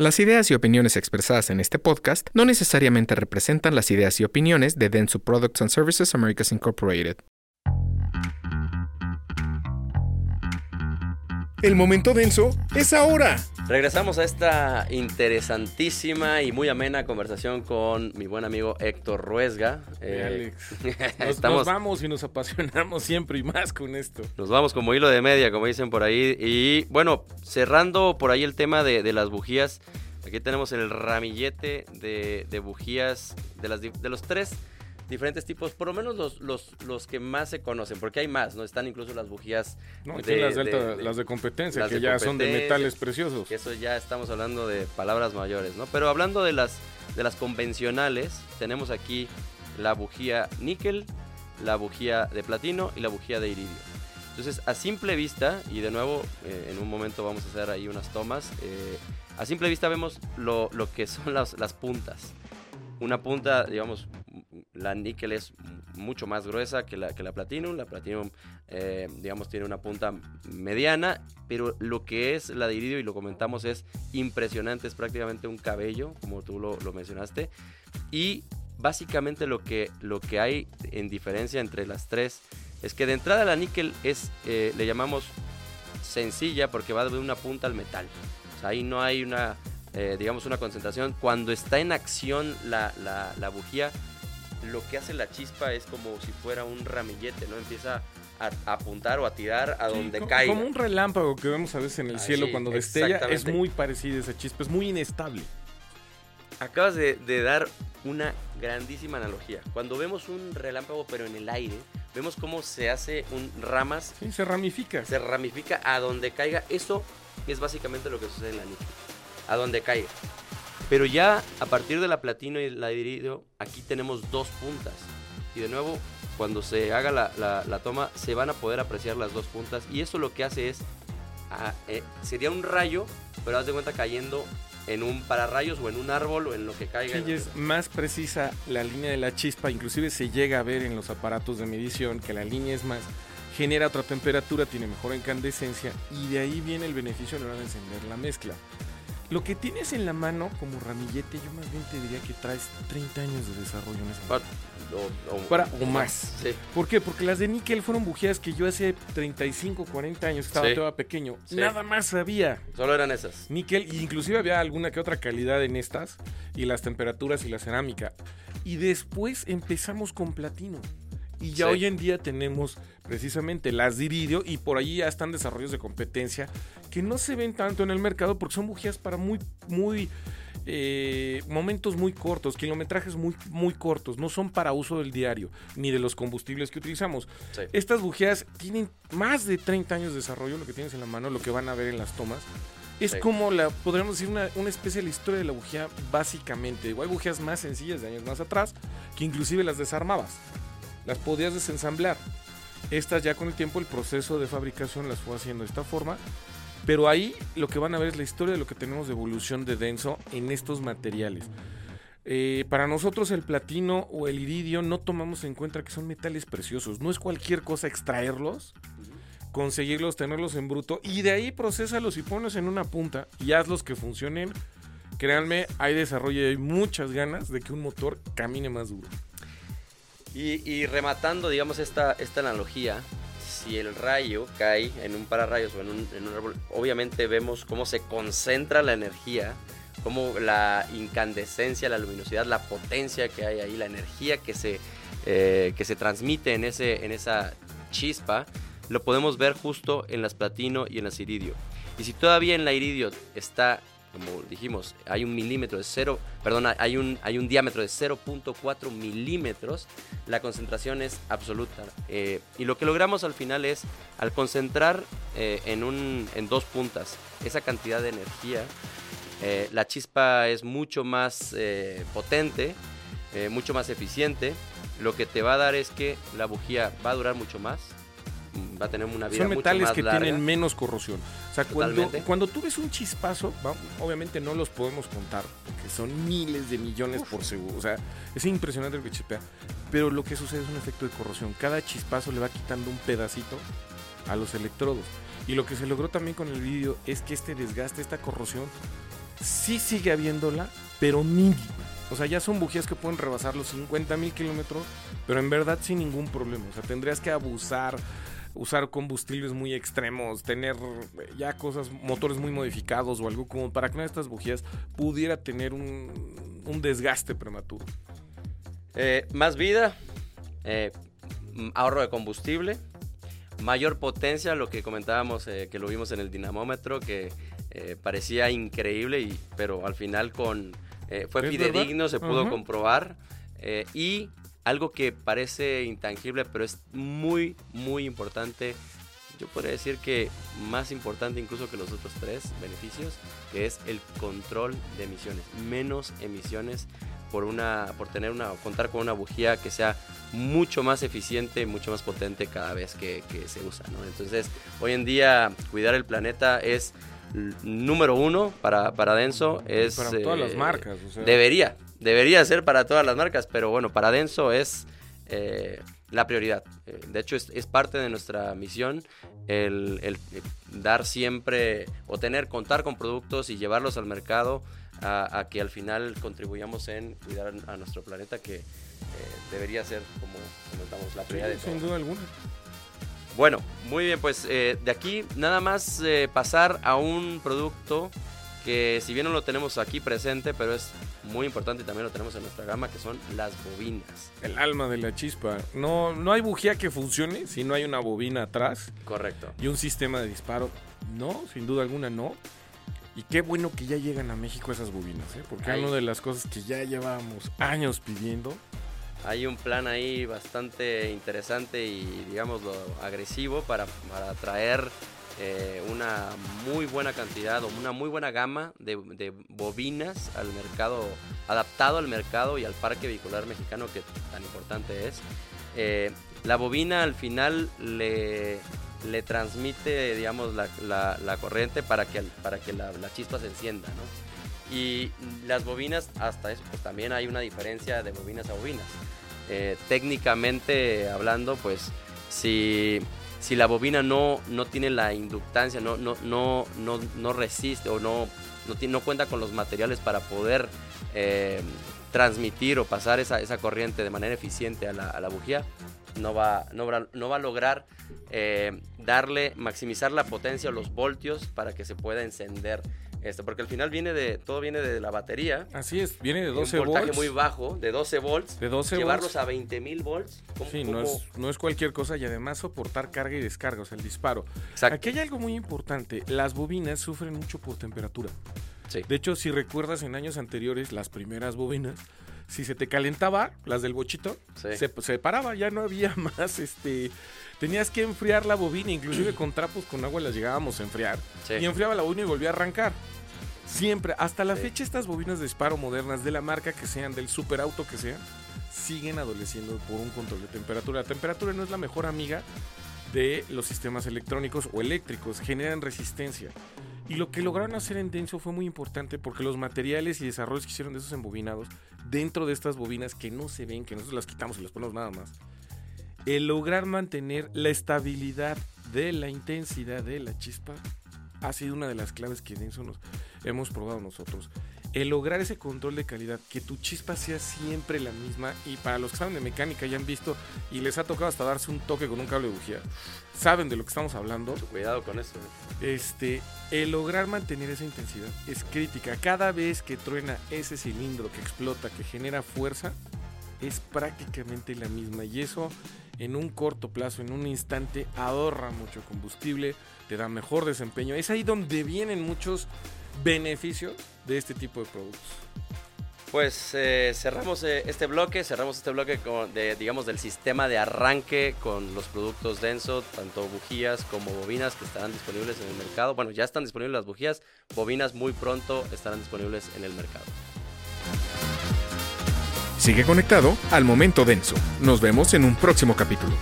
Las ideas y opiniones expresadas en este podcast no necesariamente representan las ideas y opiniones de Densu Products and Services Americas Incorporated. El momento denso es ahora. Regresamos a esta interesantísima y muy amena conversación con mi buen amigo Héctor Ruesga. Eh, Alex, nos, nos, vamos y nos apasionamos siempre y más con esto. Nos vamos como hilo de media, como dicen por ahí. Y bueno, cerrando por ahí el tema de, de las bujías, aquí tenemos el ramillete de, de bujías de, las, de los tres diferentes tipos, por lo menos los, los, los que más se conocen, porque hay más, ¿no? Están incluso las bujías. No, de, las, de, alta, de, las de competencia, las que ya son de metales preciosos. Que eso ya estamos hablando de palabras mayores, ¿no? Pero hablando de las, de las convencionales, tenemos aquí la bujía níquel, la bujía de platino y la bujía de iridio. Entonces, a simple vista, y de nuevo, eh, en un momento vamos a hacer ahí unas tomas, eh, a simple vista vemos lo, lo que son las, las puntas. Una punta, digamos, la níquel es mucho más gruesa que la, que la platinum. La platinum, eh, digamos, tiene una punta mediana, pero lo que es la de iridio, y lo comentamos, es impresionante. Es prácticamente un cabello, como tú lo, lo mencionaste. Y básicamente lo que, lo que hay en diferencia entre las tres es que de entrada la níquel es, eh, le llamamos sencilla porque va de una punta al metal. O sea, ahí no hay una, eh, digamos, una concentración. Cuando está en acción la, la, la bujía, lo que hace la chispa es como si fuera un ramillete, ¿no? Empieza a, a apuntar o a tirar a Sí, donde como, caiga. como un relámpago que vemos a veces en el Ah, cielo cuando destella. Es muy parecida esa chispa, es muy inestable. Acabas de, de dar una grandísima analogía. Cuando vemos un relámpago pero en el aire, vemos cómo se hace un ramas, Sí, se ramifica. se ramifica a donde caiga. Eso es básicamente lo que sucede en la níquel. A donde caiga. Pero ya a partir de la platino y la iridio, aquí tenemos dos puntas. Y de nuevo, cuando se haga la, la- la toma, se van a poder apreciar las dos puntas. Y eso lo que hace es, ah, eh, sería un rayo, pero haz de cuenta cayendo en un pararrayos o en un árbol o en lo que caiga. Sí, es más precisa la línea de la chispa, inclusive se llega a ver en los aparatos de medición que la línea es más, genera otra temperatura, tiene mejor incandescencia y de ahí viene el beneficio a la hora de encender la mezcla. Lo que tienes en la mano como ramillete, yo más bien te diría que traes 30 años de desarrollo en esa Pa- mano. o, o- Para- o más. Sí. ¿Por qué? Porque las de níquel fueron bujías que yo hace 35, 40 años estaba Sí. todavía pequeño. Sí. Nada más sabía. Solo eran esas. Níquel, y inclusive había alguna que otra calidad en estas, y las temperaturas y la cerámica. Y después empezamos con platino. Y ya hoy en día tenemos precisamente las de iridio, y por allí ya están desarrollos de competencia que no se ven tanto en el mercado porque son bujías para muy, muy. eh, momentos muy cortos, kilometrajes muy, muy cortos, no son para uso del diario ni de los combustibles que utilizamos. Sí. Estas bujías tienen más de 30 años de desarrollo, lo que tienes en la mano, lo que van a ver en las tomas. Es Sí. como la, podríamos decir, una, una especie de la historia de la bujía, básicamente. Hay bujías más sencillas de años más atrás, que inclusive las desarmabas. Las podías desensamblar. Estas ya con el tiempo el proceso de fabricación las fue haciendo de esta forma. Pero ahí lo que van a ver es la historia de lo que tenemos de evolución de denso en estos materiales. Eh, para nosotros el platino o el iridio no tomamos en cuenta que son metales preciosos. No es cualquier cosa extraerlos, conseguirlos, tenerlos en bruto y de ahí procesalos y ponlos en una punta y hazlos que funcionen. Créanme, hay desarrollo y hay muchas ganas de que un motor camine más duro. Y, rematando, digamos, esta, esta analogía, si el rayo cae en un pararrayos o en un, en un árbol, obviamente vemos cómo se concentra la energía, cómo la incandescencia, la luminosidad, la potencia que hay ahí, la energía que se, eh, que se transmite en, ese, en esa chispa, lo podemos ver justo en las platino y en las iridio. Y si todavía en la iridio está, como dijimos, hay un milímetro de cero, perdón, hay un, hay un diámetro de 0.4 milímetros, la concentración es absoluta. Eh, y lo que logramos al final es, al concentrar eh, en, un, en dos puntas esa cantidad de energía, eh, la chispa es mucho más eh, potente, eh, mucho más eficiente. Lo que te va a dar es que la bujía va a durar mucho más, va a tener una vida Son mucho metales más que larga. tienen menos corrosión. O sea, cuando, cuando tú ves un chispazo, obviamente no los podemos contar, porque son miles de millones por segundo. O sea, es impresionante lo que chispea. Pero lo que sucede es un efecto de corrosión. Cada chispazo le va quitando un pedacito a los electrodos. Y lo que se logró también con el vídeo es que este desgaste, esta corrosión, sí sigue habiéndola, pero mínima. O sea, ya son bujías que pueden rebasar los 50 mil kilómetros, pero en verdad sin ningún problema. O sea, tendrías que abusar, usar combustibles muy extremos, tener ya cosas, motores muy modificados o algo como para que una de estas bujías pudiera tener un, un desgaste prematuro. Eh, más vida, eh, ahorro de combustible, mayor potencia, lo que comentábamos, eh, que lo vimos en el dinamómetro, que parecía increíble, y, pero al final con fue fidedigno, se pudo comprobar. y algo que parece intangible, pero es muy, muy importante. Yo podría decir que más importante incluso que los otros tres beneficios, que es el control de emisiones. Menos emisiones por una por tener una contar con una bujía que sea mucho más eficiente mucho más potente cada vez que, se usa entonces hoy en día cuidar el planeta es número uno para, para Denso es para todas las eh, marcas debería debería ser para todas las marcas pero bueno para Denso es eh, la prioridad eh, de hecho es, es, parte de nuestra misión el, el dar siempre o tener contar con productos y llevarlos al mercado a, que al final contribuyamos en cuidar a nuestro planeta, que eh, debería ser, como comentamos, la prioridad de Sin duda alguna. Bueno, muy bien, pues eh, de aquí nada más eh, pasar a un producto que si bien no lo tenemos aquí presente, pero es muy importante también lo tenemos en nuestra gama, que son las bobinas. El alma de la chispa. No, no hay bujía que funcione si no hay una bobina atrás. Correcto. Y un sistema de disparo. No, sin duda alguna no. Y qué bueno que ya llegan a México esas bobinas, ¿eh? porque es una de las cosas que ya llevábamos años pidiendo. Hay un plan ahí bastante interesante y, digámoslo, agresivo para, para traer eh, una muy buena cantidad o una muy buena gama de, bobinas al mercado, adaptado al mercado y al parque vehicular mexicano que tan importante es. Eh, la bobina al final le, le transmite, digamos, la, corriente para que, para que la, chispa se encienda, ¿no? Y las bobinas, hasta eso, pues también hay una diferencia de bobinas a bobinas. Eh, técnicamente hablando, pues, si, si la bobina no, no tiene la inductancia, no, no, no, no, no resiste o no, no, no cuenta con los materiales para poder eh, transmitir o pasar esa, esa corriente de manera eficiente a la, a la bujía, no va, no va, a lograr eh, darle, maximizar la potencia o los voltios para que se pueda encender esto, porque al final viene de, todo viene de la batería. Así es, viene de 12 un voltaje muy bajo, de 12 volts. De 12 llevarlos a 20 mil volts. Sí, No, es, no es cualquier cosa y además soportar carga y descarga, o sea, el disparo. Exacto. Aquí hay algo muy importante, las bobinas sufren mucho por temperatura. Sí. De hecho, si recuerdas en años anteriores, las primeras bobinas si se te calentaba, las del bochito, se, se, paraba, ya no había más, este, tenías que enfriar la bobina, inclusive con trapos con agua las llegábamos a enfriar, y enfriaba la bobina y volvía a arrancar. Siempre, hasta la fecha estas bobinas de disparo modernas, de la marca que sean, del superauto que sean, siguen adoleciendo por un control de temperatura. La temperatura no es la mejor amiga de los sistemas electrónicos o eléctricos, generan resistencia. Y lo que lograron hacer en Denso fue muy importante porque los materiales y desarrollos que hicieron de esos embobinados, dentro de estas bobinas que no se ven, que nosotros las quitamos y las ponemos nada más, el lograr mantener la estabilidad de la intensidad de la chispa ha sido una de las claves que Denso nos hemos probado nosotros el lograr ese control de calidad, que tu chispa sea siempre la misma y para los que saben de mecánica ya han visto y les ha tocado hasta darse un toque con un cable de bujía, saben de lo que estamos hablando. Cuidado con eso. ¿eh? Este, el lograr mantener esa intensidad es crítica. Cada vez que truena ese cilindro que explota, que genera fuerza, es prácticamente la misma y eso en un corto plazo, en un instante, ahorra mucho combustible, te da mejor desempeño. Es ahí donde vienen muchos beneficios de este tipo de productos. Pues eh, cerramos eh, este bloque, cerramos este bloque con, de, digamos, del sistema de arranque con los productos Denso, tanto bujías como bobinas que estarán disponibles en el mercado. Bueno, ya están disponibles las bujías, bobinas muy pronto estarán disponibles en el mercado. Sigue conectado al momento Denso. Nos vemos en un próximo capítulo.